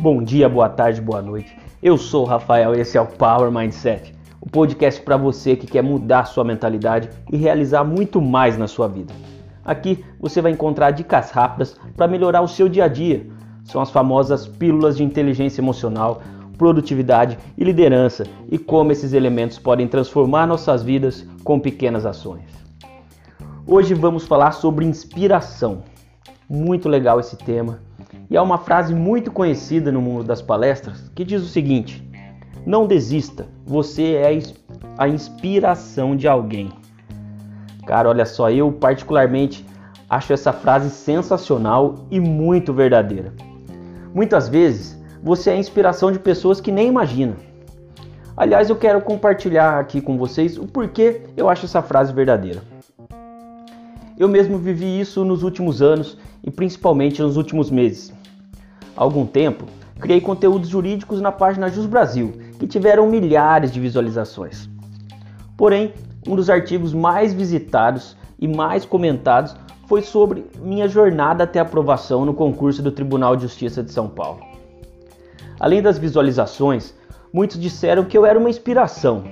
Bom dia, boa tarde, boa noite. Eu sou o Rafael e esse é o Power Mindset, o podcast para você que quer mudar sua mentalidade e realizar muito mais na sua vida. Aqui você vai encontrar dicas rápidas para melhorar o seu dia a dia. São as famosas pílulas de inteligência emocional, produtividade e liderança e como esses elementos podem transformar nossas vidas com pequenas ações. Hoje vamos falar sobre inspiração. Muito legal esse tema e há uma frase muito conhecida no mundo das palestras que diz o seguinte: Não desista, você é a inspiração de alguém. Cara, olha só, eu particularmente acho essa frase sensacional e muito verdadeira. Muitas vezes você é a inspiração de pessoas que nem imagina. Aliás, eu quero compartilhar aqui com vocês o porquê eu acho essa frase verdadeira. Eu mesmo vivi isso nos últimos anos e principalmente nos últimos meses. Há algum tempo, criei conteúdos jurídicos na página Jus Brasil, que tiveram milhares de visualizações. Porém, um dos artigos mais visitados e mais comentados foi sobre minha jornada até aprovação no concurso do Tribunal de Justiça de São Paulo. Além das visualizações, muitos disseram que eu era uma inspiração.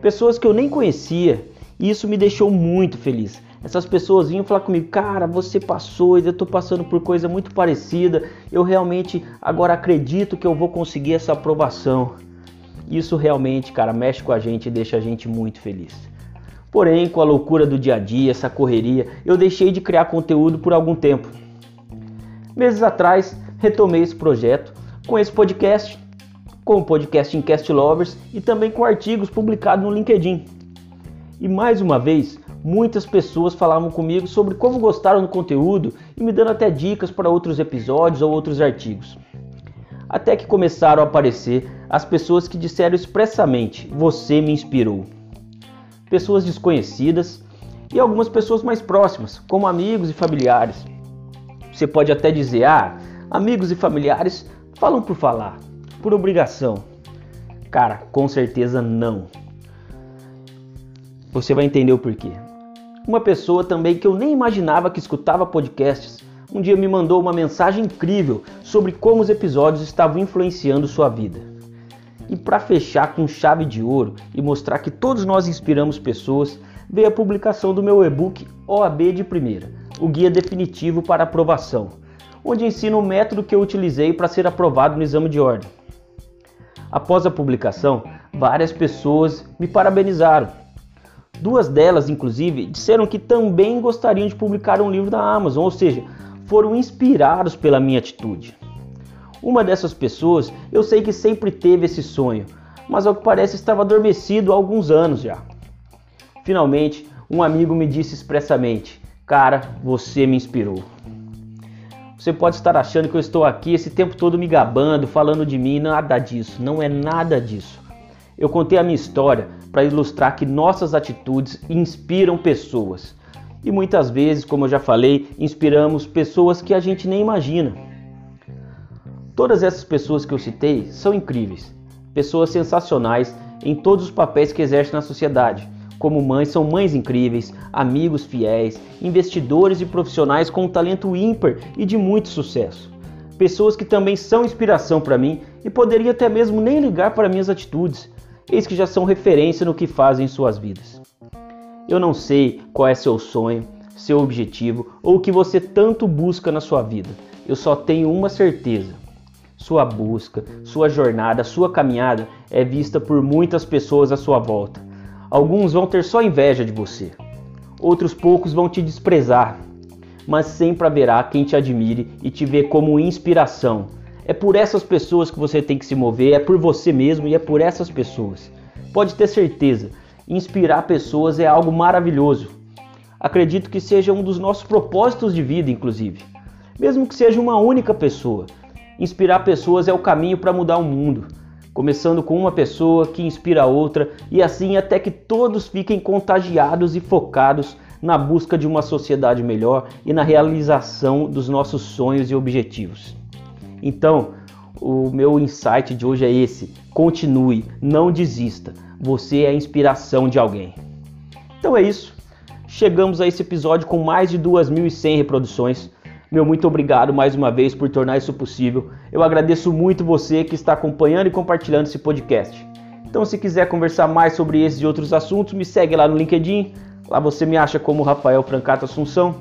Pessoas que eu nem conhecia, e isso me deixou muito feliz, essas pessoas vinham falar comigo, cara, você passou, eu estou passando por coisa muito parecida, eu realmente agora acredito que eu vou conseguir essa aprovação. Isso realmente, cara, mexe com a gente e deixa a gente muito feliz. Porém, com a loucura do dia a dia, essa correria, eu deixei de criar conteúdo por algum tempo. Meses atrás, retomei esse projeto com esse podcast, com o podcast Incast Lovers e também com artigos publicados no LinkedIn. E mais uma vez, muitas pessoas falavam comigo sobre como gostaram do conteúdo e me dando até dicas para outros episódios ou outros artigos. Até que começaram a aparecer as pessoas que disseram expressamente: Você me inspirou. Pessoas desconhecidas e algumas pessoas mais próximas, como amigos e familiares. Você pode até dizer: Ah, amigos e familiares falam por falar, por obrigação. Cara, com certeza não. Você vai entender o porquê. Uma pessoa também que eu nem imaginava que escutava podcasts, um dia me mandou uma mensagem incrível sobre como os episódios estavam influenciando sua vida. E para fechar com chave de ouro e mostrar que todos nós inspiramos pessoas, veio a publicação do meu e-book OAB de Primeira, o guia definitivo para aprovação, onde ensino o método que eu utilizei para ser aprovado no exame de ordem. Após a publicação, várias pessoas me parabenizaram Duas delas, inclusive, disseram que também gostariam de publicar um livro da Amazon, ou seja, foram inspirados pela minha atitude. Uma dessas pessoas eu sei que sempre teve esse sonho, mas ao que parece estava adormecido há alguns anos já. Finalmente, um amigo me disse expressamente: Cara, você me inspirou. Você pode estar achando que eu estou aqui esse tempo todo me gabando, falando de mim, nada disso, não é nada disso. Eu contei a minha história para ilustrar que nossas atitudes inspiram pessoas. E muitas vezes, como eu já falei, inspiramos pessoas que a gente nem imagina. Todas essas pessoas que eu citei são incríveis, pessoas sensacionais em todos os papéis que exercem na sociedade. Como mães, são mães incríveis, amigos fiéis, investidores e profissionais com um talento ímpar e de muito sucesso. Pessoas que também são inspiração para mim e poderia até mesmo nem ligar para minhas atitudes, eis que já são referência no que fazem em suas vidas. Eu não sei qual é seu sonho, seu objetivo ou o que você tanto busca na sua vida. Eu só tenho uma certeza. Sua busca, sua jornada, sua caminhada é vista por muitas pessoas à sua volta. Alguns vão ter só inveja de você. Outros poucos vão te desprezar. Mas sempre haverá quem te admire e te vê como inspiração é por essas pessoas que você tem que se mover, é por você mesmo e é por essas pessoas. Pode ter certeza, inspirar pessoas é algo maravilhoso. Acredito que seja um dos nossos propósitos de vida, inclusive. Mesmo que seja uma única pessoa. Inspirar pessoas é o caminho para mudar o mundo. Começando com uma pessoa que inspira a outra e assim até que todos fiquem contagiados e focados na busca de uma sociedade melhor e na realização dos nossos sonhos e objetivos. Então, o meu insight de hoje é esse: continue, não desista. Você é a inspiração de alguém. Então é isso. Chegamos a esse episódio com mais de 2.100 reproduções. Meu muito obrigado mais uma vez por tornar isso possível. Eu agradeço muito você que está acompanhando e compartilhando esse podcast. Então, se quiser conversar mais sobre esses e outros assuntos, me segue lá no LinkedIn. Lá você me acha como Rafael Francato Assunção.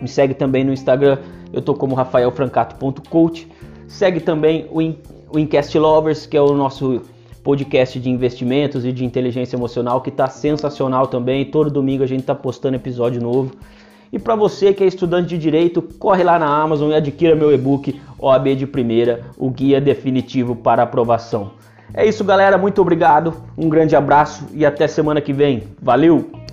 Me segue também no Instagram, eu tô como rafaelfrancato.coach. Segue também o, In o Incast Lovers, que é o nosso podcast de investimentos e de inteligência emocional, que está sensacional também. Todo domingo a gente está postando episódio novo. E para você que é estudante de direito, corre lá na Amazon e adquira meu e-book OAB de primeira, o guia definitivo para aprovação. É isso, galera. Muito obrigado. Um grande abraço e até semana que vem. Valeu!